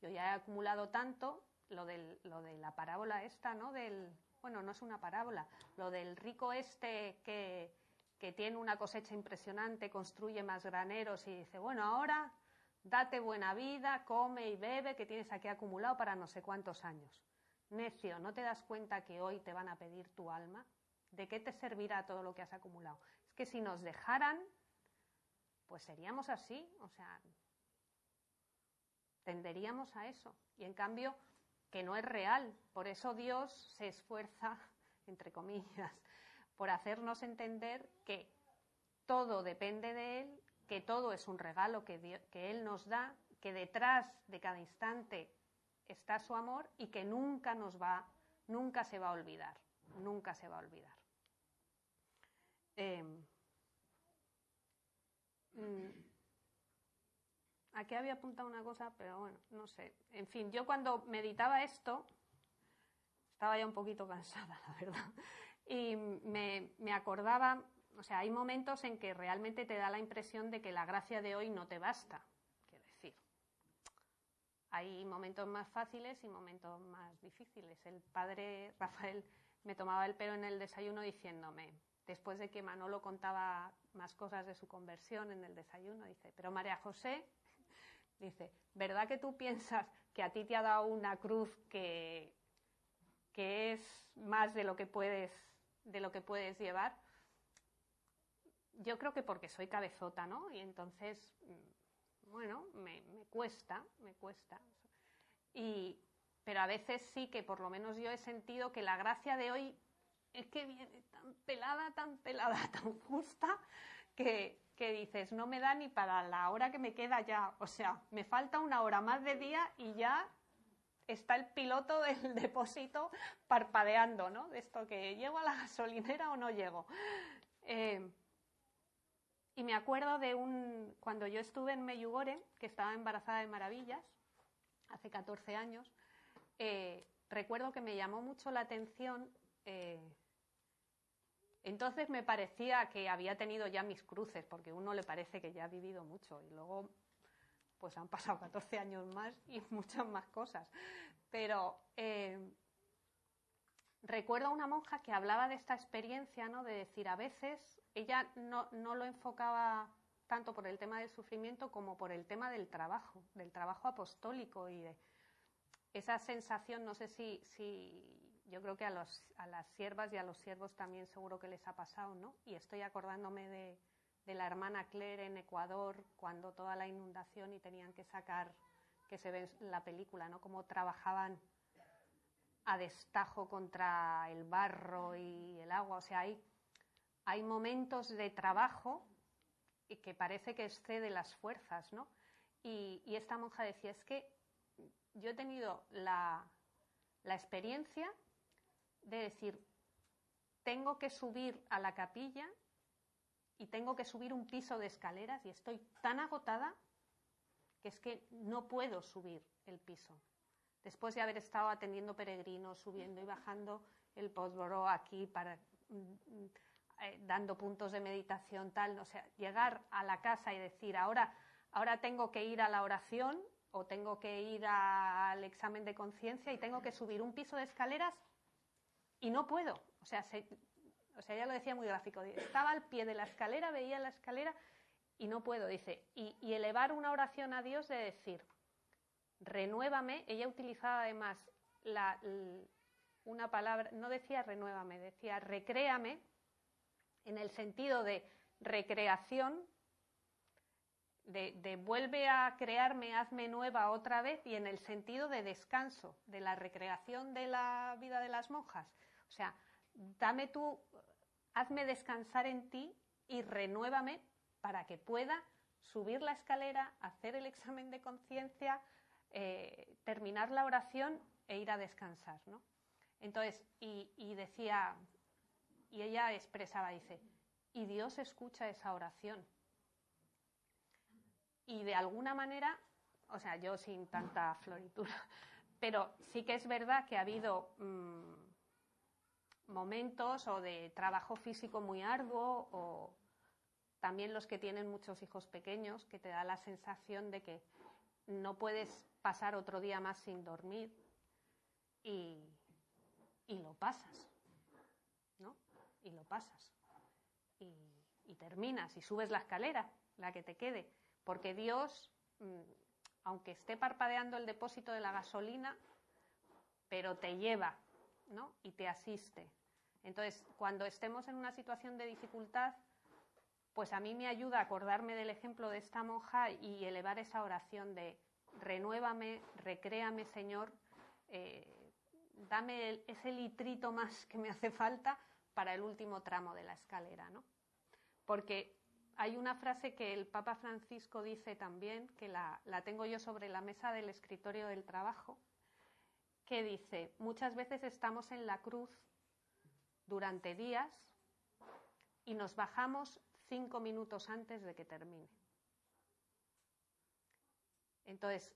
yo ya he acumulado tanto, lo, del, lo de la parábola esta, ¿no? Del, bueno, no es una parábola, lo del rico este que, que tiene una cosecha impresionante, construye más graneros y dice, bueno, ahora date buena vida, come y bebe, que tienes aquí acumulado para no sé cuántos años. Necio, ¿no te das cuenta que hoy te van a pedir tu alma? ¿De qué te servirá todo lo que has acumulado? Es que si nos dejaran, pues seríamos así, o sea, tenderíamos a eso. Y en cambio, que no es real. Por eso Dios se esfuerza, entre comillas, por hacernos entender que todo depende de Él, que todo es un regalo que, que Él nos da, que detrás de cada instante está su amor y que nunca nos va, nunca se va a olvidar, nunca se va a olvidar. Em, aquí había apuntado una cosa, pero bueno, no sé. En fin, yo cuando meditaba esto, estaba ya un poquito cansada, la verdad y me, acordaba, o sea, hay momentos en que realmente te da la impresión de que la gracia de hoy no te basta, quiero decir. Hay momentos más fáciles y momentos más difíciles. El padre Rafael me tomaba el pelo en el desayuno diciéndome, después de que Manolo contaba más cosas de su conversión en el desayuno, dice, pero María José, dice, ¿verdad que tú piensas que a ti te ha dado una cruz que que es más de lo que puedes, de lo que puedes llevar. Yo creo que porque soy cabezota, ¿no? Y entonces, mm, bueno, me, me cuesta, me cuesta. Y, pero a veces sí que por lo menos yo he sentido que la gracia de hoy es que viene tan pelada, tan pelada, tan justa, que, que dices, no me da ni para la hora que me queda ya. O sea, me falta una hora más de día y ya está el piloto del depósito parpadeando, ¿no? De esto que llego a la gasolinera o no llego. Eh, y me acuerdo de un, cuando yo estuve en Meyugore, que estaba embarazada de maravillas, hace 14 años, eh, recuerdo que me llamó mucho la atención. Eh, entonces me parecía que había tenido ya mis cruces, porque uno le parece que ya ha vivido mucho y luego pues han pasado 14 años más y muchas más cosas. Pero eh, recuerdo a una monja que hablaba de esta experiencia, ¿no? De decir, a veces ella no, no lo enfocaba tanto por el tema del sufrimiento como por el tema del trabajo, del trabajo apostólico y de esa sensación, no sé si, si yo creo que a, los, a las siervas y a los siervos también seguro que les ha pasado, ¿no? Y estoy acordándome de, la hermana Claire en Ecuador cuando toda la inundación y tenían que sacar, que se ve la película, ¿no? Cómo trabajaban a destajo contra el barro y el agua. O sea, hay, momentos de trabajo que parece que excede las fuerzas, ¿no? Y, esta monja decía, es que yo he tenido la experiencia de decir, tengo que subir a la capilla y tengo que subir un piso de escaleras y estoy tan agotada que es que no puedo subir el piso. Después de haber estado atendiendo peregrinos, subiendo y bajando el Postboro aquí para mm, eh, dando puntos de meditación tal, o sea, llegar a la casa y decir, ahora ahora tengo que ir a la oración o tengo que ir al examen de conciencia y tengo que subir un piso de escaleras y no puedo. O sea, se, o sea, ella lo decía muy gráfico, estaba al pie de la escalera, veía la escalera y no puedo, dice, y, elevar una oración a Dios de decir, renuévame, ella utilizaba además la, una palabra, no decía renuévame, decía recréame, en el sentido de recreación, de, de, vuelve a crearme, hazme nueva otra vez, y en el sentido de descanso, de la recreación de la vida de las monjas. O sea, dame tú, hazme descansar en ti y renuévame para que pueda subir la escalera, hacer el examen de conciencia, eh, terminar la oración e ir a descansar, ¿no? Entonces, y, decía, y ella expresaba, dice, y Dios escucha esa oración. Y de alguna manera, o sea, yo sin tanta floritura, pero sí que es verdad que ha habido mmm, momentos o de trabajo físico muy arduo o también los que tienen muchos hijos pequeños, que te da la sensación de que no puedes pasar otro día más sin dormir y, y lo pasas, ¿no? Y lo pasas. Y, y, terminas y subes la escalera, la que te quede, porque Dios, mm, aunque esté parpadeando el depósito de la gasolina, pero te lleva, Y te asiste. Entonces, cuando estemos en una situación de dificultad, pues a mí me ayuda a acordarme del ejemplo de esta monja y elevar esa oración de renuévame, recréame, Señor, eh, dame ese litrito más que me hace falta para el último tramo de la escalera, ¿no? Porque hay una frase que el Papa Francisco dice también, que la, la tengo yo sobre la mesa del escritorio del trabajo, que dice, muchas veces estamos en la cruz durante días y nos bajamos cinco minutos antes de que termine. Entonces,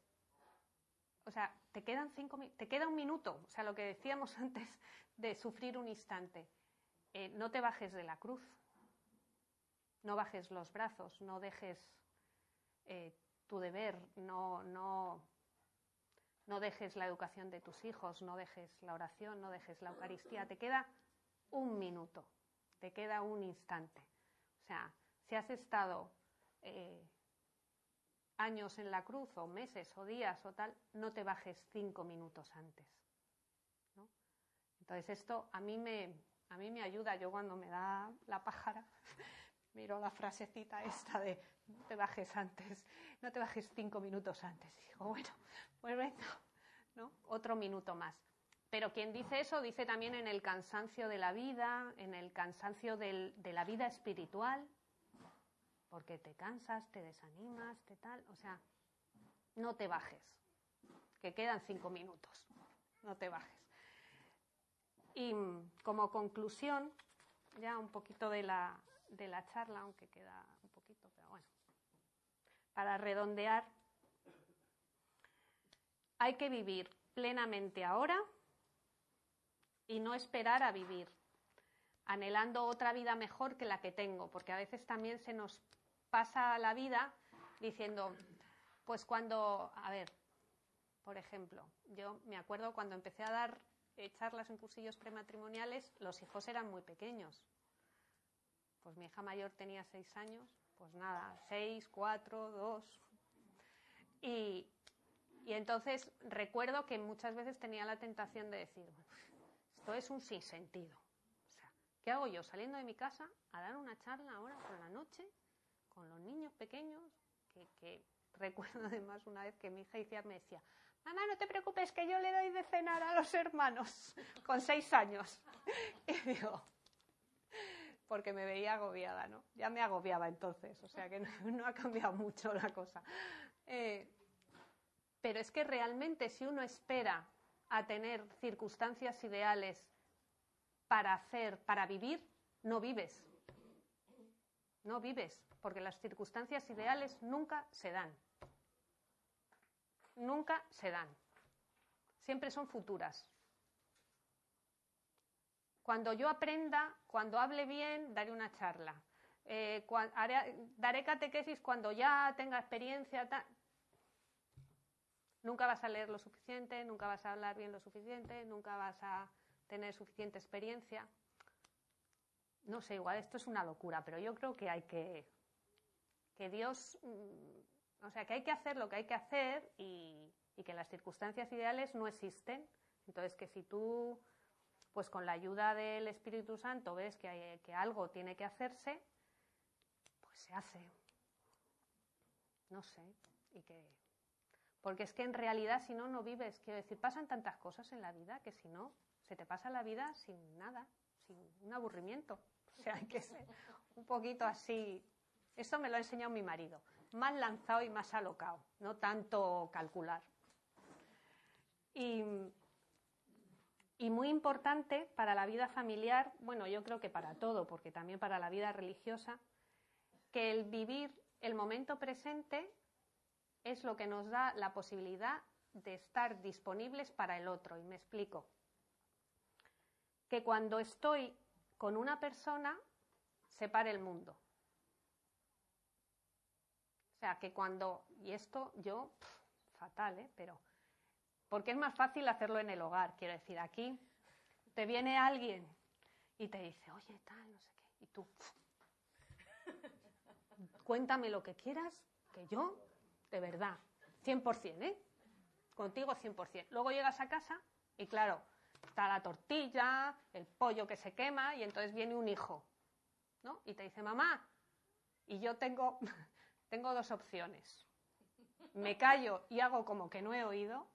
o sea, te quedan cinco, te queda un minuto, o sea, lo que decíamos antes de sufrir un instante. Eh, no te bajes de la cruz, no bajes los brazos, no dejes eh, tu deber, no, no, no dejes la educación de tus hijos, no dejes la oración, no dejes la Eucaristía. Te queda un minuto, te queda un instante. O sea, si has estado eh, años en la cruz o meses o días o tal, no te bajes cinco minutos antes. Entonces esto a mí me, a mí me ayuda. Yo cuando me da la pájara, miro la frasecita esta de no te bajes antes, no te bajes cinco minutos antes. Y digo, bueno, pues venga, ¿no? Otro minuto más. Pero quien dice eso dice también en el cansancio de la vida, en el cansancio de la vida espiritual, porque te cansas, te desanimas, te tal. O sea, no te bajes, que quedan cinco minutos, no te bajes. Y como conclusión, ya un poquito de la, de la charla, aunque queda un poquito, pero bueno, para redondear, hay que vivir plenamente ahora y no esperar a vivir, anhelando otra vida mejor que la que tengo, porque a veces también se nos pasa la vida diciendo, pues cuando, a ver, por ejemplo, yo me acuerdo cuando empecé a dar eh, charlas en cursillos prematrimoniales, los hijos eran muy pequeños. Pues mi hija mayor tenía seis años, pues nada, seis, cuatro, dos. Y, y entonces recuerdo que muchas veces tenía la tentación de decir, esto es un sinsentido. O sea, ¿qué hago yo saliendo de mi casa a dar una charla ahora por la noche con los niños pequeños? Que, recuerdo además una vez que mi hija decía, me decía, mamá, no te preocupes que yo le doy de cenar a los hermanos con seis años. Y digo, porque me veía agobiada, ¿no? Ya me agobiaba entonces, o sea que no, ha cambiado mucho la cosa. Eh, pero es que realmente si uno espera a tener circunstancias ideales para hacer, para vivir, no vives. No vives, porque las circunstancias ideales nunca se dan. Nunca se dan. Siempre son futuras. Cuando yo aprenda, cuando hable bien, daré una charla. Eh, daré catequesis cuando ya tenga experiencia. Nunca vas a leer lo suficiente, nunca vas a hablar bien lo suficiente, nunca vas a tener suficiente experiencia. No sé, igual esto es una locura, pero yo creo que hay que, que Dios, mm, o sea, que hay que hacer lo que hay que hacer y, que las circunstancias ideales no existen. Entonces, que si tú, pues con la ayuda del Espíritu Santo ves que, que algo tiene que hacerse, pues se hace. No sé, y que porque es que en realidad si no, no vives. Quiero decir, pasan tantas cosas en la vida que si no, se te pasa la vida sin nada, sin un aburrimiento. O sea, hay que ser un poquito así. Eso me lo ha enseñado mi marido. Más lanzado y más alocado, no tanto calcular. Y, y muy importante para la vida familiar, bueno, yo creo que para todo, porque también para la vida religiosa, que el vivir el momento presente es lo que nos da la posibilidad de estar disponibles para el otro. Y me explico. Que cuando estoy con una persona, se para el mundo. O sea, que cuando, y esto yo, fatal, ¿eh? Pero, porque es más fácil hacerlo en el hogar. Quiero decir, aquí te viene alguien y te dice, oye, tal, no sé qué. Y tú, cuéntame lo que quieras, que yo de verdad, 100%, ¿eh? Contigo 100%. Luego llegas a casa y claro, está la tortilla, el pollo que se quema y entonces viene un hijo, ¿no? Y te dice, mamá, y yo tengo, tengo dos opciones. Me callo y hago como que no he oído.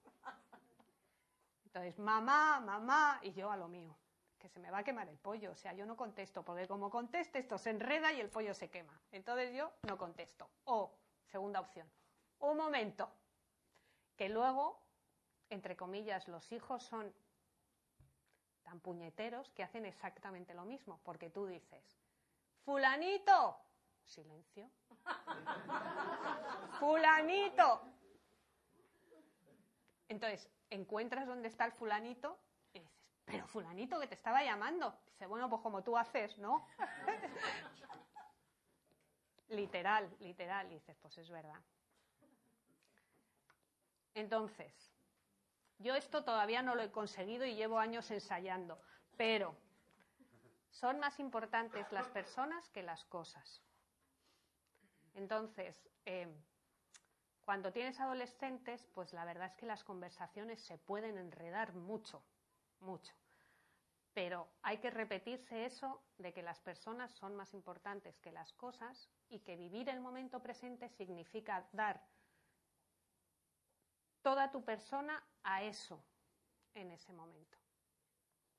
Entonces, mamá, mamá, y yo a lo mío, que se me va a quemar el pollo. O sea, yo no contesto, porque como conteste esto se enreda y el pollo se quema. Entonces yo no contesto. O, segunda opción, un momento, que luego, entre comillas, los hijos son tan puñeteros que hacen exactamente lo mismo, porque tú dices, fulanito, silencio, fulanito. Entonces, encuentras dónde está el fulanito y dices, pero fulanito que te estaba llamando. Dice, bueno, pues como tú haces, ¿no? literal, literal. Dices, pues es verdad. Entonces, yo esto todavía no lo he conseguido y llevo años ensayando, pero son más importantes las personas que las cosas. Entonces, eh, cuando tienes adolescentes, pues la verdad es que las conversaciones se pueden enredar mucho, mucho. Pero hay que repetirse eso de que las personas son más importantes que las cosas y que vivir el momento presente significa dar toda tu persona a eso en ese momento.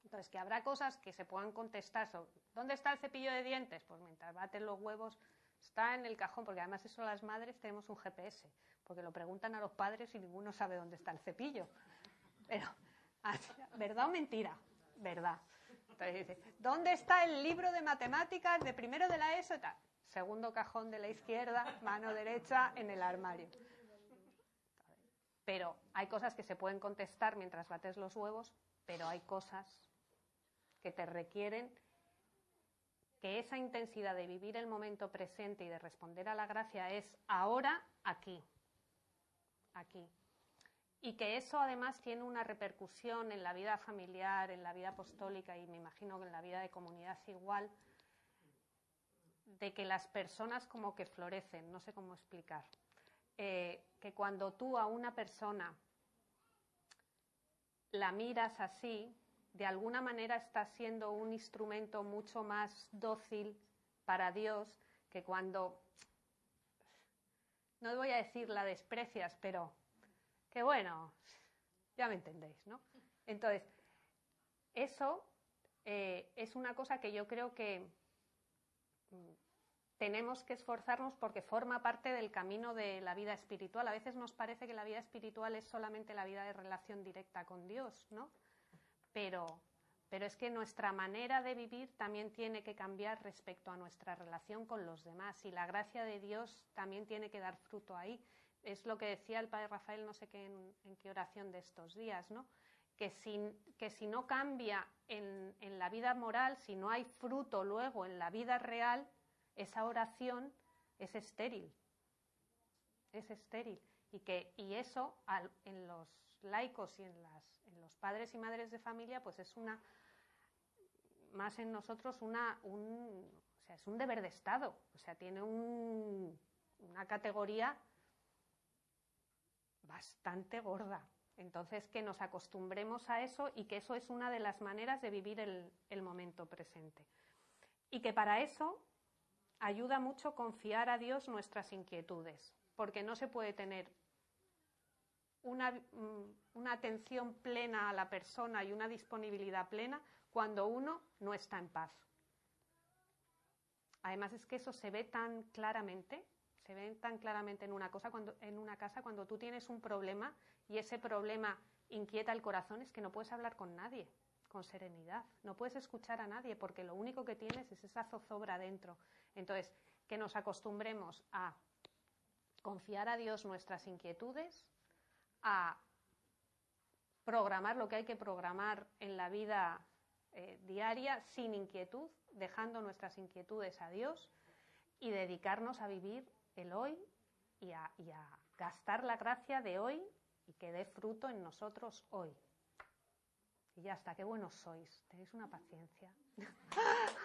Entonces, que habrá cosas que se puedan contestar sobre ¿dónde está el cepillo de dientes? Pues mientras baten los huevos, está en el cajón, porque además eso las madres tenemos un GPS, porque lo preguntan a los padres y ninguno sabe dónde está el cepillo. Pero, ¿verdad o mentira? verdad. Entonces dice, ¿dónde está el libro de matemáticas de primero de la ESO? Segundo cajón de la izquierda, mano derecha en el armario. Pero hay cosas que se pueden contestar mientras bates los huevos, pero hay cosas que te requieren que esa intensidad de vivir el momento presente y de responder a la gracia es ahora, aquí, aquí. Y que eso además tiene una repercusión en la vida familiar, en la vida apostólica y me imagino que en la vida de comunidad igual, de que las personas como que florecen, no sé cómo explicar, eh, que cuando tú a una persona la miras así, de alguna manera estás siendo un instrumento mucho más dócil para Dios que cuando, no voy a decir la desprecias, pero que bueno, ya me entendéis, ¿no? Entonces, eso eh, es una cosa que yo creo que mm, tenemos que esforzarnos porque forma parte del camino de la vida espiritual. A veces nos parece que la vida espiritual es solamente la vida de relación directa con Dios, ¿no? Pero, pero es que nuestra manera de vivir también tiene que cambiar respecto a nuestra relación con los demás y la gracia de Dios también tiene que dar fruto ahí es lo que decía el padre Rafael, no sé qué en, qué oración de estos días, ¿no? Que si, que si no cambia en, en, la vida moral, si no hay fruto luego en la vida real, esa oración es estéril. Es estéril. Y, que, y eso en los laicos y en, las, los padres y madres de familia, pues es una, más en nosotros, una, un, es un deber de Estado. O sea, tiene un, una categoría bastante gorda. Entonces, que nos acostumbremos a eso y que eso es una de las maneras de vivir el, momento presente. Y que para eso ayuda mucho confiar a Dios nuestras inquietudes, porque no se puede tener una, mm, una, atención plena a la persona y una disponibilidad plena cuando uno no está en paz. Además es que eso se ve tan claramente se ven tan claramente en una, cosa cuando, en una casa cuando tú tienes un problema y ese problema inquieta el corazón es que no puedes hablar con nadie con serenidad, no puedes escuchar a nadie porque lo único que tienes es esa zozobra dentro. Entonces, que nos acostumbremos a confiar a Dios nuestras inquietudes, a programar lo que hay que programar en la vida eh, diaria sin inquietud, dejando nuestras inquietudes a Dios y dedicarnos a vivir el hoy y a, gastar la gracia de hoy y que dé fruto en nosotros hoy. Y ya está, qué buenos sois, tenéis una paciencia.